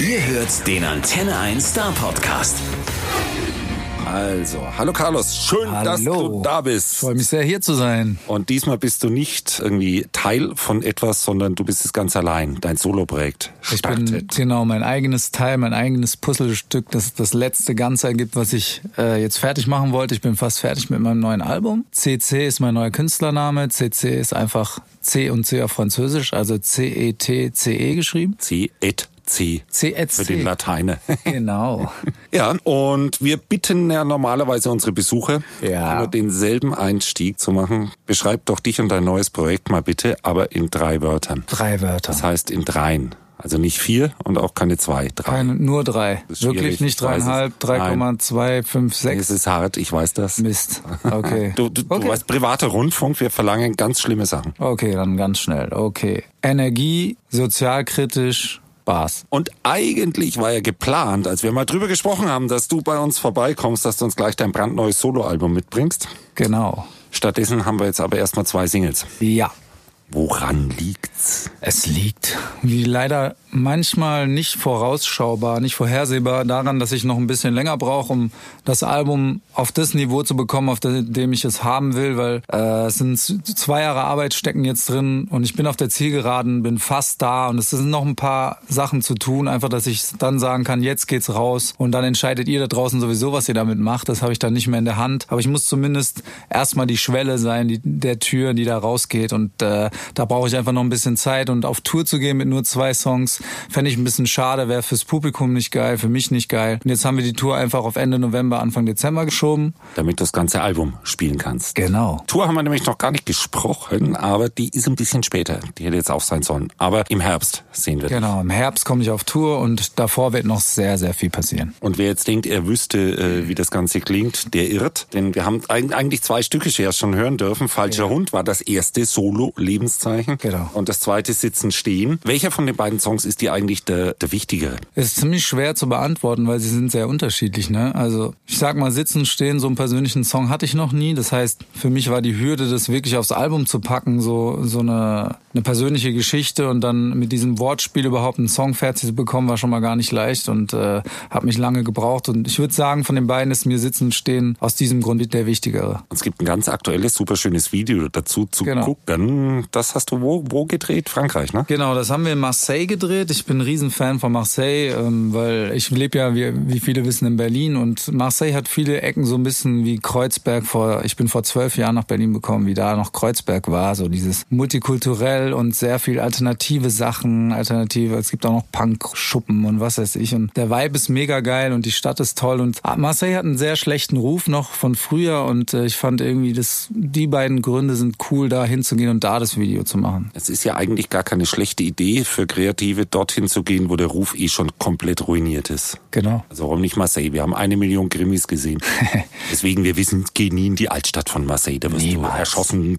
Ihr hört den Antenne 1 Star Podcast. Also, hallo Carlos, schön, Hallo. dass du da Ich bist. freue mich sehr, hier zu sein. Und diesmal bist du nicht irgendwie Teil von etwas, sondern du bist es ganz allein, dein Soloprojekt. Ich bin genau mein eigenes Teil, mein eigenes Puzzlestück, das das letzte Ganze ergibt, was ich äh, jetzt fertig machen wollte. Ich bin fast fertig mit meinem neuen Album. CC ist mein neuer Künstlername. CC ist einfach C und C auf Französisch, also C-E-T-C-E geschrieben. C, et, C. C-E-C. Für den Lateiner. Genau. ja, und wir bitten ja normalerweise unsere Besucher, Ja. immer denselben Einstieg zu machen. Beschreib doch dich und dein neues Projekt mal bitte, aber in drei Wörtern. Drei Wörter. Das heißt in dreien. Also nicht vier und auch keine zwei, drei. Keine, nur drei. Wirklich nicht dreieinhalb, 3,256. Es ist hart, ich weiß das. Mist. Okay. Du, du, okay. du weißt, privater Rundfunk, wir verlangen ganz schlimme Sachen. Okay, dann ganz schnell. Okay. Energie, sozialkritisch, Spaß. Und eigentlich war ja geplant, als wir mal drüber gesprochen haben, dass du bei uns vorbeikommst, dass du uns gleich dein brandneues Soloalbum mitbringst. Genau. Stattdessen haben wir jetzt aber erstmal zwei Singles. Ja. Woran liegt's? Es liegt, wie leider manchmal nicht vorausschaubar, nicht vorhersehbar, daran, dass ich noch ein bisschen länger brauche, um das Album auf das Niveau zu bekommen, auf dem ich es haben will, weil äh, es sind zwei Jahre Arbeit stecken jetzt drin und ich bin auf der Zielgeraden, bin fast da und es sind noch ein paar Sachen zu tun, einfach, dass ich dann sagen kann, jetzt geht's raus und dann entscheidet ihr da draußen sowieso, was ihr damit macht. Das habe ich dann nicht mehr in der Hand, aber ich muss zumindest erstmal die Schwelle sein, die, der Tür, die da rausgeht und äh, da brauche ich einfach noch ein bisschen Zeit und auf Tour zu gehen mit nur zwei Songs, fände ich ein bisschen schade, wäre fürs Publikum nicht geil, für mich nicht geil. Und jetzt haben wir die Tour einfach auf Ende November, Anfang Dezember geschoben. Damit du das ganze Album spielen kannst. Genau. Tour haben wir nämlich noch gar nicht gesprochen, aber die ist ein bisschen später. Die hätte jetzt auch sein sollen. Aber im Herbst sehen wir dich. Genau, im Herbst komme ich auf Tour und davor wird noch sehr, sehr viel passieren. Und wer jetzt denkt, er wüsste, äh, wie das Ganze klingt, der irrt. Denn wir haben eig- eigentlich zwei Stücke schon hören dürfen. Falscher Hund war das erste Solo-Lebenszeichen. Genau. Und das zweite Sitzen stehen. Welcher von den beiden Songs ist dir eigentlich der, der wichtigere? Ist ziemlich schwer zu beantworten, weil sie sind sehr unterschiedlich. Ne? Also ich sag mal, sitzen, stehen, so einen persönlichen Song hatte ich noch nie. Das heißt, für mich war die Hürde, das wirklich aufs Album zu packen, so so eine, eine persönliche Geschichte und dann mit diesem Wortspiel überhaupt einen Song fertig zu bekommen, war schon mal gar nicht leicht und äh, hat mich lange gebraucht. Und ich würde sagen, von den beiden ist mir sitzen, stehen aus diesem Grund der wichtigere. Es gibt ein ganz aktuelles, super schönes Video dazu zu Genau. gucken. Das hast du wo, wo gedreht? Frankreich, ne? Genau, das haben wir in Marseille gedreht. Ich bin ein Riesenfan von Marseille, ähm, weil ich lebe ja, wie, wie viele wissen, in Berlin und Marseille hat viele Ecken so ein bisschen wie Kreuzberg vor, ich bin vor zwölf Jahren nach Berlin gekommen, wie da noch Kreuzberg war, so dieses multikulturell und sehr viel alternative Sachen, alternative, es gibt auch noch Punk-Schuppen und was weiß ich und der Vibe ist mega geil und die Stadt ist toll und Marseille hat einen sehr schlechten Ruf noch von früher und äh, ich fand irgendwie, dass die beiden Gründe sind cool, da hinzugehen und da das Video zu machen. Es ist ja eigentlich gar keine schlechte Idee für Kreative, dorthin zu gehen, wo der Ruf eh schon komplett ruiniert ist. Genau. Also warum nicht Marseille? Wir haben eine Million Krimis gesehen. Deswegen, wir wissen, geh nie in die Altstadt von Marseille. Da wirst Niemals. du erschossen.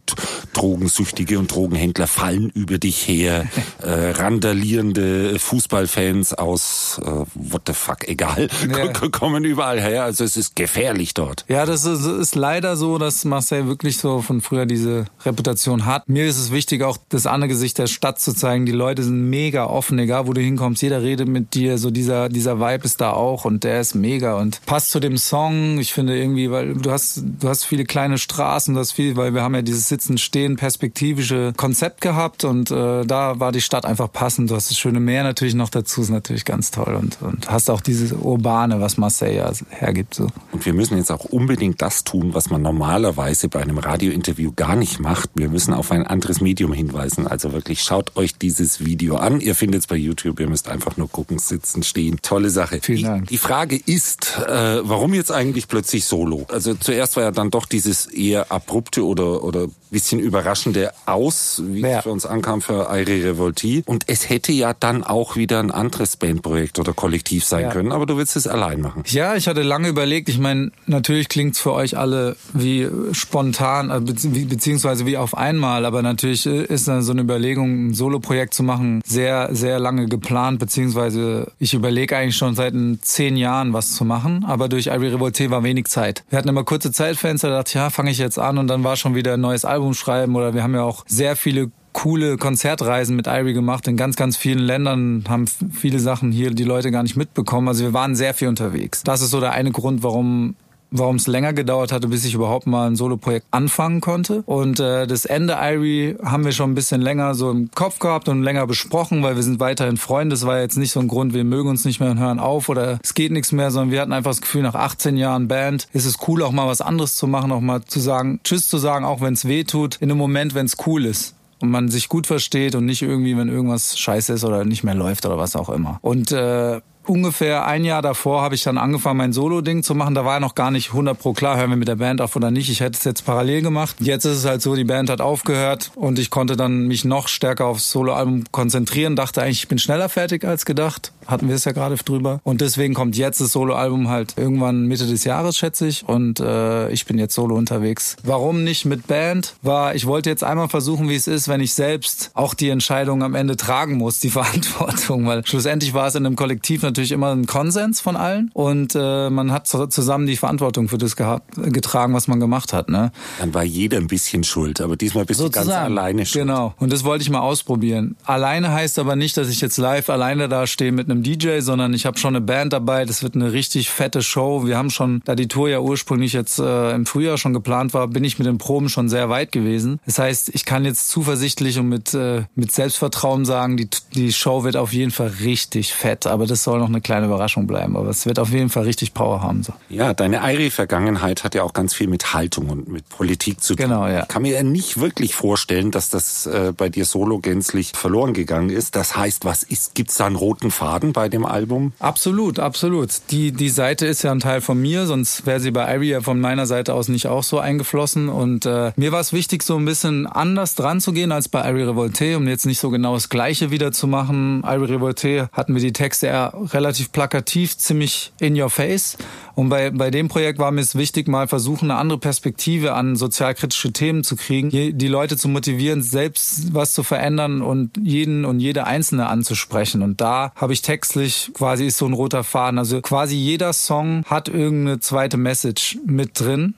Drogensüchtige und Drogenhändler fallen über dich her. äh, randalierende Fußballfans aus äh, what the fuck, egal, Ja. kommen überall her. Also es ist gefährlich dort. Ja, das ist, ist leider so, dass Marseille wirklich so von früher diese Reputation hat. Mir ist es wichtig, auch das andere Gesicht der Stadt zu zeigen. Die Leute sind mega offen, egal wo du hinkommst. Jeder redet mit dir. So dieser, dieser Vibe ist da auch und der ist mega und passt zu dem Song. Ich finde irgendwie, weil du hast, du hast viele kleine Straßen, du hast viel, weil wir haben ja dieses Sitzen, Stehen, perspektivische Konzept gehabt und äh, da war die Stadt einfach passend. Du hast das schöne Meer natürlich noch dazu, ist natürlich ganz toll und, und hast auch dieses Urbane, was Marseille hergibt. So. Und wir müssen jetzt auch unbedingt das tun, was man normalerweise bei einem Radiointerview gar nicht macht. Wir müssen auf ein anderes Medium hinweisen. Also wirklich schaut euch dieses Video an. Ihr findet es bei YouTube. Ihr müsst einfach nur gucken, sitzen, stehen. Tolle Sache. Vielen die, Dank. Die Frage ist, äh, warum jetzt eigentlich plötzlich Solo? Also zuerst war ja dann doch dieses eher abrupte oder oder bisschen überraschende Aus, wie Ja. es für uns ankam für Airi Revolti. Und es hätte ja dann auch wieder ein anderes Bandprojekt oder Kollektiv sein Ja. können. Aber du willst es allein machen. Ja, ich hatte lange überlegt. Ich meine, natürlich klingt's für euch alle wie spontan, äh, beziehungsweise wie auf einmal. Aber natürlich äh, ist dann so eine Überlegung, ein Soloprojekt zu machen, sehr, sehr lange geplant. Beziehungsweise ich überlege eigentlich schon seit zehn Jahren was zu machen. Aber durch Ivory Revolte war wenig Zeit. Wir hatten immer kurze Zeitfenster. Da dachte ich, ja, fange ich jetzt an. Und dann war schon wieder ein neues Album schreiben. Oder wir haben ja auch sehr viele coole Konzertreisen mit Irie gemacht in ganz, ganz vielen Ländern, haben viele Sachen hier die Leute gar nicht mitbekommen. Also wir waren sehr viel unterwegs. Das ist so der eine Grund, warum warum es länger gedauert hatte, bis ich überhaupt mal ein Soloprojekt anfangen konnte. Und äh, das Ende Irie haben wir schon ein bisschen länger so im Kopf gehabt und länger besprochen, weil wir sind weiterhin Freunde. Das war jetzt nicht so ein Grund, wir mögen uns nicht mehr und hören auf oder es geht nichts mehr, sondern wir hatten einfach das Gefühl, nach 18 Jahren Band ist es cool, auch mal was anderes zu machen, auch mal zu sagen, Tschüss zu sagen, auch wenn es weh tut, in einem Moment, wenn es cool ist und man sich gut versteht und nicht irgendwie, wenn irgendwas scheiße ist oder nicht mehr läuft oder was auch immer. Und äh, ungefähr ein Jahr davor habe ich dann angefangen, mein Solo-Ding zu machen. Da war ja noch gar nicht 100 pro klar, hören wir mit der Band auf oder nicht. Ich hätte es jetzt parallel gemacht. Jetzt ist es halt so, die Band hat aufgehört und ich konnte dann mich noch stärker aufs Solo-Album konzentrieren. Dachte eigentlich, ich bin schneller fertig als gedacht. Hatten wir es ja gerade drüber. Und deswegen kommt jetzt das Solo-Album halt irgendwann Mitte des Jahres, schätze ich. Und äh, ich bin jetzt solo unterwegs. Warum nicht mit Band? War, ich wollte jetzt einmal versuchen, wie es ist, wenn ich selbst auch die Entscheidung am Ende tragen muss, die Verantwortung. Weil schlussendlich war es in einem Kollektiv natürlich immer ein Konsens von allen und äh, man hat zusammen die Verantwortung für das getragen, was man gemacht hat. Ne? Dann war jeder ein bisschen schuld, aber diesmal bist Sozusagen. du ganz alleine schuld. Genau, und das wollte ich mal ausprobieren. Alleine heißt aber nicht, dass ich jetzt live alleine da stehe mit einem DJ, sondern ich habe schon eine Band dabei. Das wird eine richtig fette Show. Wir haben schon, da die Tour ja ursprünglich jetzt äh, im Frühjahr schon geplant war, bin ich mit den Proben schon sehr weit gewesen. Das heißt, ich kann jetzt zuversichtlich und mit, äh, mit Selbstvertrauen sagen, die, die Show wird auf jeden Fall richtig fett. Aber das soll noch eine kleine Überraschung bleiben. Aber es wird auf jeden Fall richtig Power haben. So. Ja, deine Airi-Vergangenheit hat ja auch ganz viel mit Haltung und mit Politik zu tun. Genau, ja. Ich kann mir ja nicht wirklich vorstellen, dass das äh, bei dir solo gänzlich verloren gegangen ist. Das heißt, was ist, gibt's da einen roten Faden bei dem Album? Absolut, absolut. Die, die Seite ist ja ein Teil von mir, sonst wäre sie bei Airi ja von meiner Seite aus nicht auch so eingeflossen. Und äh, mir war es wichtig, so ein bisschen anders dran zu gehen als bei Airi Revolte, um jetzt nicht so genau das Gleiche wieder zu machen. Airi Revolte hatten wir die Texte eher relativ plakativ, ziemlich in your face. Und bei, bei dem Projekt war mir es wichtig, mal versuchen, eine andere Perspektive an sozialkritische Themen zu kriegen, die Leute zu motivieren, selbst was zu verändern und jeden und jede Einzelne anzusprechen. Und da habe ich textlich quasi ist so ein roter Faden. Also quasi jeder Song hat irgendeine zweite Message mit drin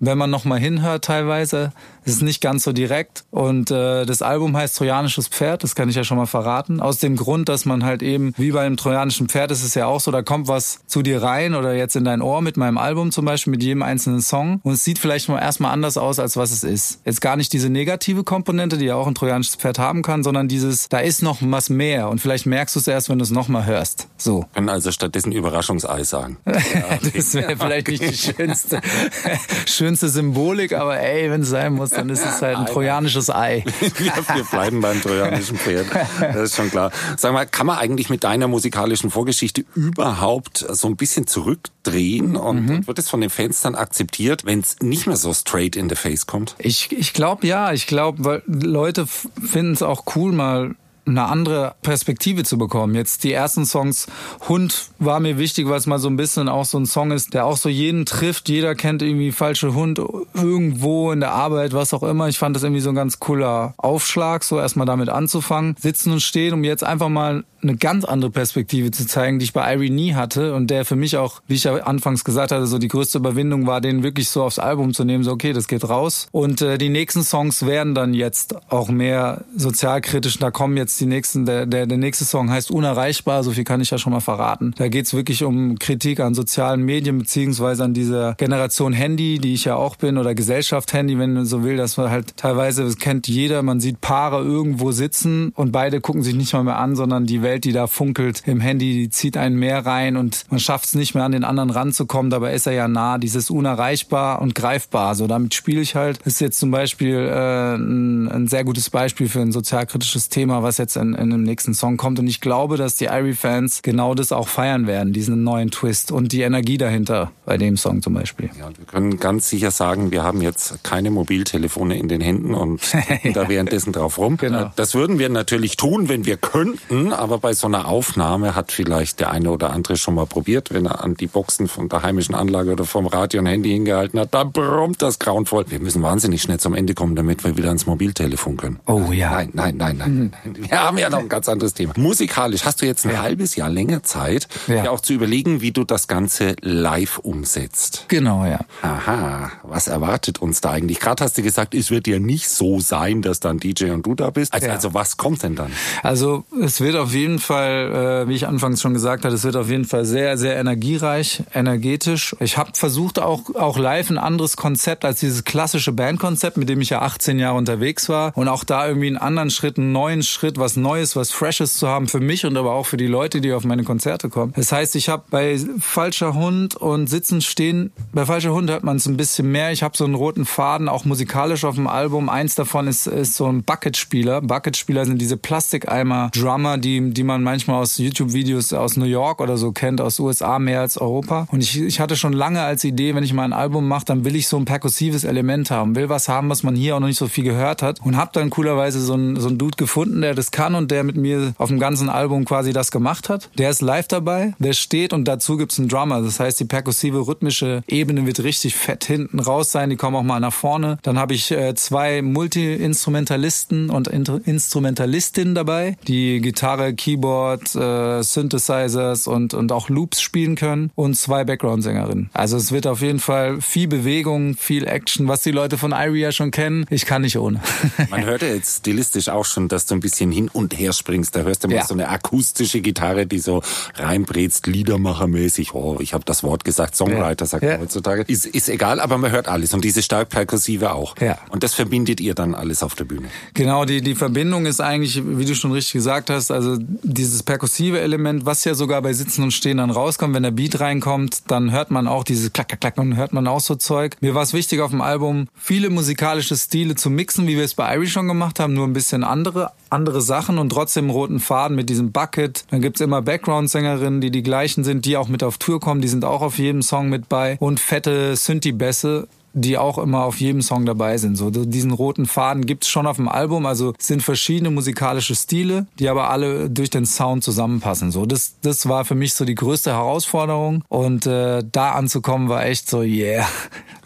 wenn man noch mal hinhört teilweise, ist es nicht ganz so direkt. Und äh, das Album heißt Trojanisches Pferd, das kann ich ja schon mal verraten. Aus dem Grund, dass man halt eben, wie bei einem trojanischen Pferd ist es ja auch so, da kommt was zu dir rein oder jetzt in dein Ohr mit meinem Album zum Beispiel, mit jedem einzelnen Song. Und es sieht vielleicht mal erstmal anders aus, als was es ist. Jetzt gar nicht diese negative Komponente, die ja auch ein trojanisches Pferd haben kann, sondern dieses, da ist noch was mehr. Und vielleicht merkst du es erst, wenn du es nochmal hörst. So. Können also stattdessen Überraschungsei sagen. das wäre vielleicht nicht die schönste, schönste Symbolik, aber ey, wenn es sein muss, dann ist es halt ein trojanisches Ei. wir bleiben beim trojanischen Pferd. Das ist schon klar. Sag mal, kann man eigentlich mit deiner musikalischen Vorgeschichte überhaupt so ein bisschen zurückdrehen und mhm. wird es von den Fans dann akzeptiert, wenn es nicht mehr so straight in the face kommt? Ich, ich glaube ja. Ich glaube, Leute finden es auch cool, mal eine andere Perspektive zu bekommen. Jetzt die ersten Songs, Hund war mir wichtig, weil es mal so ein bisschen auch so ein Song ist, der auch so jeden trifft. Jeder kennt irgendwie falsche Hund irgendwo in der Arbeit, was auch immer. Ich fand das irgendwie so ein ganz cooler Aufschlag, so erstmal damit anzufangen. Sitzen und stehen, um jetzt einfach mal eine ganz andere Perspektive zu zeigen, die ich bei Irie nie hatte und der für mich auch, wie ich ja anfangs gesagt hatte, so die größte Überwindung war, den wirklich so aufs Album zu nehmen, so okay, das geht raus. Und äh, die nächsten Songs werden dann jetzt auch mehr sozialkritisch. Da kommen jetzt die nächsten, der, der, der nächste Song heißt Unerreichbar, so viel kann ich ja schon mal verraten. Da geht's wirklich um Kritik an sozialen Medien beziehungsweise an dieser Generation Handy, die ich ja auch bin, oder Gesellschaft Handy, wenn man so will, dass man halt teilweise, das kennt jeder, man sieht Paare irgendwo sitzen und beide gucken sich nicht mal mehr an, sondern die Welt, die da funkelt im Handy, die zieht einen mehr rein und man schafft es nicht mehr an den anderen ranzukommen. Dabei ist er ja nah, dieses unerreichbar und greifbar. So damit spiele ich halt. Das ist jetzt zum Beispiel äh, ein, ein sehr gutes Beispiel für ein sozialkritisches Thema, was jetzt in, in dem nächsten Song kommt. Und ich glaube, dass die Irie-Fans genau das auch feiern werden, diesen neuen Twist und die Energie dahinter bei dem Song zum Beispiel. Ja, und wir können ganz sicher sagen, wir haben jetzt keine Mobiltelefone in den Händen und ja. da währenddessen drauf rum. Genau. Das würden wir natürlich tun, wenn wir könnten, aber bei so einer Aufnahme hat vielleicht der eine oder andere schon mal probiert, wenn er an die Boxen von der heimischen Anlage oder vom Radio und Handy hingehalten hat, da brummt das grauenvoll. Wir müssen wahnsinnig schnell zum Ende kommen, damit wir wieder ans Mobiltelefon können. Oh ja. Nein, nein, nein, nein. Mhm. wir haben ja noch ein ganz anderes Thema. Musikalisch hast du jetzt ein ja. halbes Jahr länger Zeit, ja. dir auch zu überlegen, wie du das Ganze live umsetzt. Genau, ja. Aha, was erwartet uns da eigentlich? Gerade hast du gesagt, es wird ja nicht so sein, dass dann DJ und du da bist. Also, ja. also was kommt denn dann? Also es wird auf jeden Fall, äh, wie ich anfangs schon gesagt habe, es wird auf jeden Fall sehr, sehr energiereich, energetisch. Ich habe versucht auch, auch live ein anderes Konzept als dieses klassische Bandkonzept, mit dem ich ja 18 Jahre unterwegs war und auch da irgendwie einen anderen Schritt, einen neuen Schritt, was Neues, was Freshes zu haben für mich und aber auch für die Leute, die auf meine Konzerte kommen. Das heißt, ich habe bei Falscher Hund und Sitzen stehen, bei Falscher Hund hört man es ein bisschen mehr. Ich habe so einen roten Faden, auch musikalisch auf dem Album. Eins davon ist, ist so ein Bucket-Spieler. Bucket-Spieler sind diese Plastikeimer-Drummer, die, die man manchmal aus YouTube-Videos aus New York oder so kennt, aus USA mehr als Europa. Und ich, ich hatte schon lange als Idee, wenn ich mal ein Album mache, dann will ich so ein perkussives Element haben, will was haben, was man hier auch noch nicht so viel gehört hat. Und habe dann coolerweise so einen, so einen Dude gefunden, der das kann und der mit mir auf dem ganzen Album quasi das gemacht hat. Der ist live dabei, der steht und dazu gibt's einen Drummer. Das heißt, die perkussive, rhythmische Ebene wird richtig fett hinten raus sein. Die kommen auch mal nach vorne. Dann habe ich äh, zwei Multi-Instrumentalisten und Instrumentalistinnen dabei, die Gitarre, Keyboard, äh, Synthesizers und, und auch Loops spielen können und zwei Background-Sängerinnen. Also es wird auf jeden Fall viel Bewegung, viel Action, was die Leute von Irie ja schon kennen. Ich kann nicht ohne. Man hört ja jetzt stilistisch auch schon, dass du ein bisschen hin und her springst. Da hörst du mal ja. so eine akustische Gitarre, die so reinbrätst, Liedermachermäßig. Oh, ich habe das Wort gesagt, Songwriter sagt ja. man heutzutage. Ist, ist egal, aber man hört alles und diese stark perkussive auch. Ja. Und das verbindet ihr dann alles auf der Bühne. Genau, die, die Verbindung ist eigentlich, wie du schon richtig gesagt hast, also dieses perkussive Element, was ja sogar bei Sitzen und Stehen dann rauskommt, wenn der Beat reinkommt, dann hört man auch dieses Klack, Klack, Klack und hört man auch so Zeug. Mir war es wichtig auf dem Album, viele musikalische Stile zu mixen, wie wir es bei Irish schon gemacht haben, nur ein bisschen andere, andere Sachen und trotzdem einen roten Faden mit diesem Bucket. Dann gibt's immer Background-Sängerinnen, die die gleichen sind, die auch mit auf Tour kommen, die sind auch auf jedem Song mit bei und fette Synthi-Bässe die auch immer auf jedem Song dabei sind. So diesen roten Faden gibt's schon auf dem Album. Also es sind verschiedene musikalische Stile, die aber alle durch den Sound zusammenpassen. So das das war für mich so die größte Herausforderung und äh, da anzukommen war echt so yeah,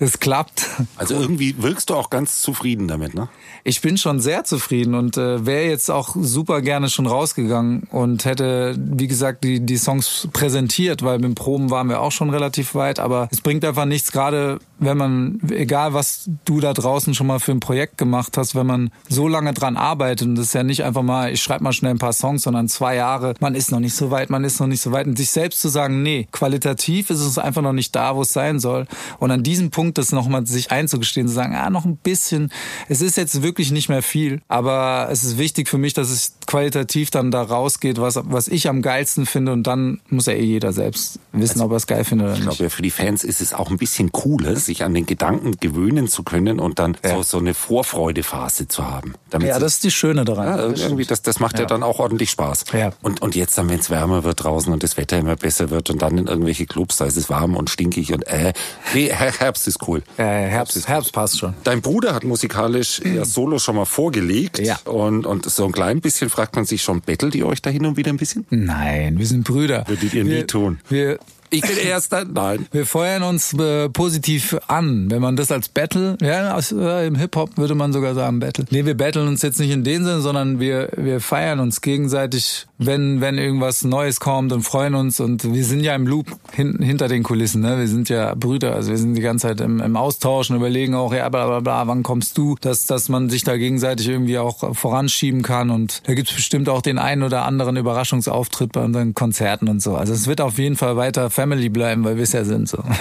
es klappt. Also irgendwie wirkst du auch ganz zufrieden damit, ne? Ich bin schon sehr zufrieden und äh, wäre jetzt auch super gerne schon rausgegangen und hätte, wie gesagt, die, die Songs präsentiert, weil mit dem Proben waren wir auch schon relativ weit, aber es bringt einfach nichts, gerade wenn man, egal was du da draußen schon mal für ein Projekt gemacht hast, wenn man so lange dran arbeitet und das ist ja nicht einfach mal, ich schreibe mal schnell ein paar Songs, sondern zwei Jahre, man ist noch nicht so weit, man ist noch nicht so weit und sich selbst zu sagen, nee, qualitativ ist es einfach noch nicht da, wo es sein soll und an diesem Punkt das nochmal sich einzugestehen, zu sagen, ah, noch ein bisschen, es ist jetzt wirklich nicht mehr viel. Aber es ist wichtig für mich, dass es qualitativ dann da rausgeht, was, was ich am geilsten finde. Und dann muss ja eh jeder selbst wissen, also, ob er es geil findet oder nicht. Ich glaube, für die Fans ist es auch ein bisschen cooler, sich an den Gedanken gewöhnen zu können und dann ja. so, so eine Vorfreudephase zu haben. ja, das ist die Schöne daran. Ja, irgendwie, das, das macht ja. ja dann auch ordentlich Spaß. Ja. Und, und jetzt dann, wenn es wärmer wird draußen und das Wetter immer besser wird und dann in irgendwelche Clubs, da ist es warm und stinkig und äh. Nee, Herbst ist cool. Ja, Herbst, Herbst, ist Herbst passt schon. Dein Bruder hat musikalisch ja Solo schon mal vorgelegt. Ja. Und, und so ein klein bisschen fragt man sich schon, bettelt ihr euch da hin und wieder ein bisschen? Nein, wir sind Brüder. Würdet ihr wir, nie tun. Wir, ich bin Erster. Nein. Wir feuern uns äh, positiv an, wenn man das als Battle, ja, aus, äh, im Hip-Hop würde man sogar sagen Battle. Nee, wir battlen uns jetzt nicht in dem Sinne, sondern wir, wir feiern uns gegenseitig, wenn, wenn irgendwas Neues kommt und freuen uns und wir sind ja im Loop hin, hinter den Kulissen, ne? Wir sind ja Brüder, also wir sind die ganze Zeit im, im Austausch und überlegen auch, ja, bla, bla, bla, wann kommst du, dass, dass man sich da gegenseitig irgendwie auch voranschieben kann und da gibt's bestimmt auch den einen oder anderen Überraschungsauftritt bei unseren Konzerten und so. Also es wird auf jeden Fall weiter Family bleiben, weil wir es ja sind. So.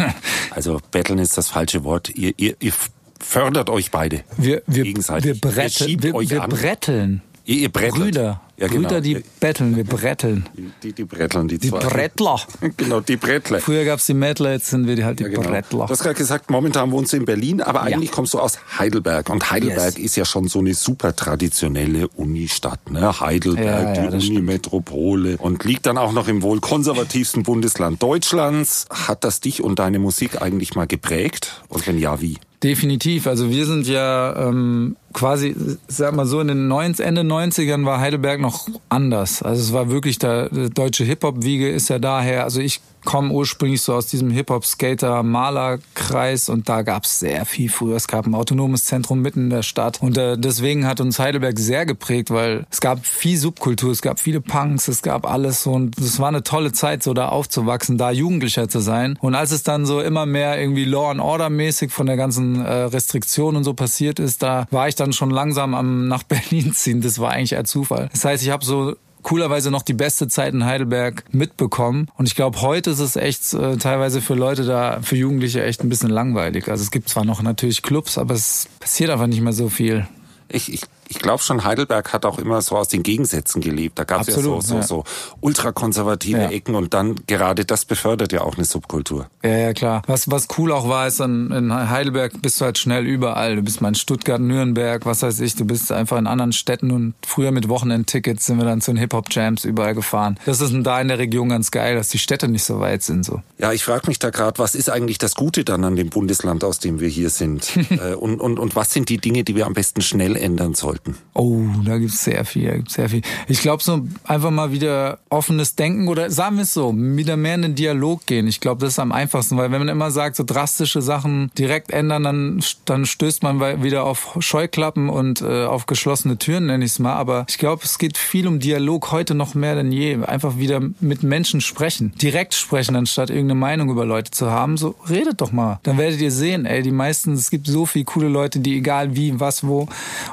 Also betteln ist das falsche Wort. Ihr, ihr, ihr fördert euch beide wir, wir, gegenseitig. Wir, bretteln, wir, wir bretteln. Ihr, ihr brettelt. Brüder. Ja, genau. Brüder, die betteln, wir bretteln. Die, die bretteln, die, die zwei. Die Brettler. genau, die Brettler. Früher gab's die Mettler, jetzt sind wir die halt die ja, genau. Brettler. Du hast gerade gesagt, momentan wohnst du in Berlin, aber ja. eigentlich kommst du aus Heidelberg. Und Heidelberg yes. ist ja schon so eine super traditionelle Unistadt. Ne? Heidelberg, ja, die Unimetropole. Und liegt dann auch noch im wohl konservativsten Bundesland Deutschlands. Hat das dich und deine Musik eigentlich mal geprägt? Und wenn ja, wie? Definitiv. Also wir sind ja ähm, quasi, sag mal so, in den 90, Ende 90ern war Heidelberg noch anders. Also es war wirklich der, der deutsche Hip-Hop-Wiege ist ja daher. Also ich komme ursprünglich so aus diesem Hip-Hop-Skater-Malerkreis und da gab es sehr viel früher. Es gab ein autonomes Zentrum mitten in der Stadt und äh, deswegen hat uns Heidelberg sehr geprägt, weil es gab viel Subkultur, es gab viele Punks, es gab alles und es war eine tolle Zeit, so da aufzuwachsen, da Jugendlicher zu sein. Und als es dann so immer mehr irgendwie Law and Order mäßig von der ganzen äh, Restriktion und so passiert ist, da war ich dann schon langsam am nach Berlin ziehen. Das war eigentlich eher Zufall. Das heißt, ich habe so coolerweise noch die beste Zeit in Heidelberg mitbekommen. Und ich glaube, heute ist es echt äh, teilweise für Leute da, für Jugendliche echt ein bisschen langweilig. Also es gibt zwar noch natürlich Clubs, aber es passiert einfach nicht mehr so viel. Ich, ich ich glaube schon, Heidelberg hat auch immer so aus den Gegensätzen gelebt. Da gab es ja so, so, ja. so ultrakonservative ja. Ecken und dann gerade das befördert ja auch eine Subkultur. Ja, ja, klar. Was, was cool auch war, ist dann in Heidelberg bist du halt schnell überall. Du bist mal in Stuttgart, Nürnberg, was weiß ich. Du bist einfach in anderen Städten und früher mit Wochenendtickets sind wir dann zu den Hip-Hop-Jams überall gefahren. Das ist da in der Region ganz geil, dass die Städte nicht so weit sind. so. Ja, ich frage mich da gerade, was ist eigentlich das Gute dann an dem Bundesland, aus dem wir hier sind? Äh, und, und, und was sind die Dinge, die wir am besten schnell ändern sollten? Sollten? Oh, da gibt's sehr viel, da gibt's sehr viel. Ich glaube, so einfach mal wieder offenes Denken oder sagen wir es so, wieder mehr in den Dialog gehen. Ich glaube, das ist am einfachsten, weil wenn man immer sagt, so drastische Sachen direkt ändern, dann, dann stößt man wieder auf Scheuklappen und äh, auf geschlossene Türen, nenne ich es mal. Aber ich glaube, es geht viel um Dialog heute noch mehr denn je. Einfach wieder mit Menschen sprechen, direkt sprechen, anstatt irgendeine Meinung über Leute zu haben. So redet doch mal. Dann werdet ihr sehen, ey, die meisten, es gibt so viele coole Leute, die egal wie, was, wo.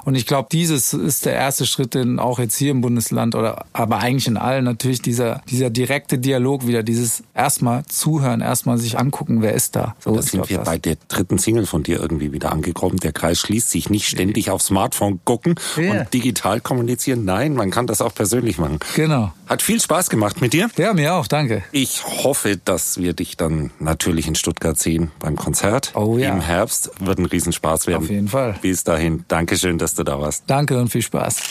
Und ich glaube, dieses ist der erste Schritt, den auch jetzt hier im Bundesland oder aber eigentlich in allen natürlich dieser, dieser direkte Dialog wieder, dieses erstmal zuhören, erstmal sich angucken, wer ist da. So da sind wir das. bei der dritten Single von dir irgendwie wieder angekommen. Der Kreis schließt sich nicht ständig auf Smartphone gucken yeah. und digital kommunizieren. Nein, man kann das auch persönlich machen. Genau. Hat viel Spaß gemacht mit dir. Ja, mir auch, danke. Ich hoffe, dass wir dich dann natürlich in Stuttgart sehen beim Konzert. Oh ja. Im Herbst. Wird ein Riesenspaß werden. Auf jeden Fall. Bis dahin. Dankeschön, dass du da warst. Danke und viel Spaß.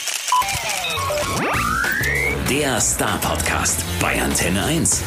Der Star Podcast bei Antenne 1.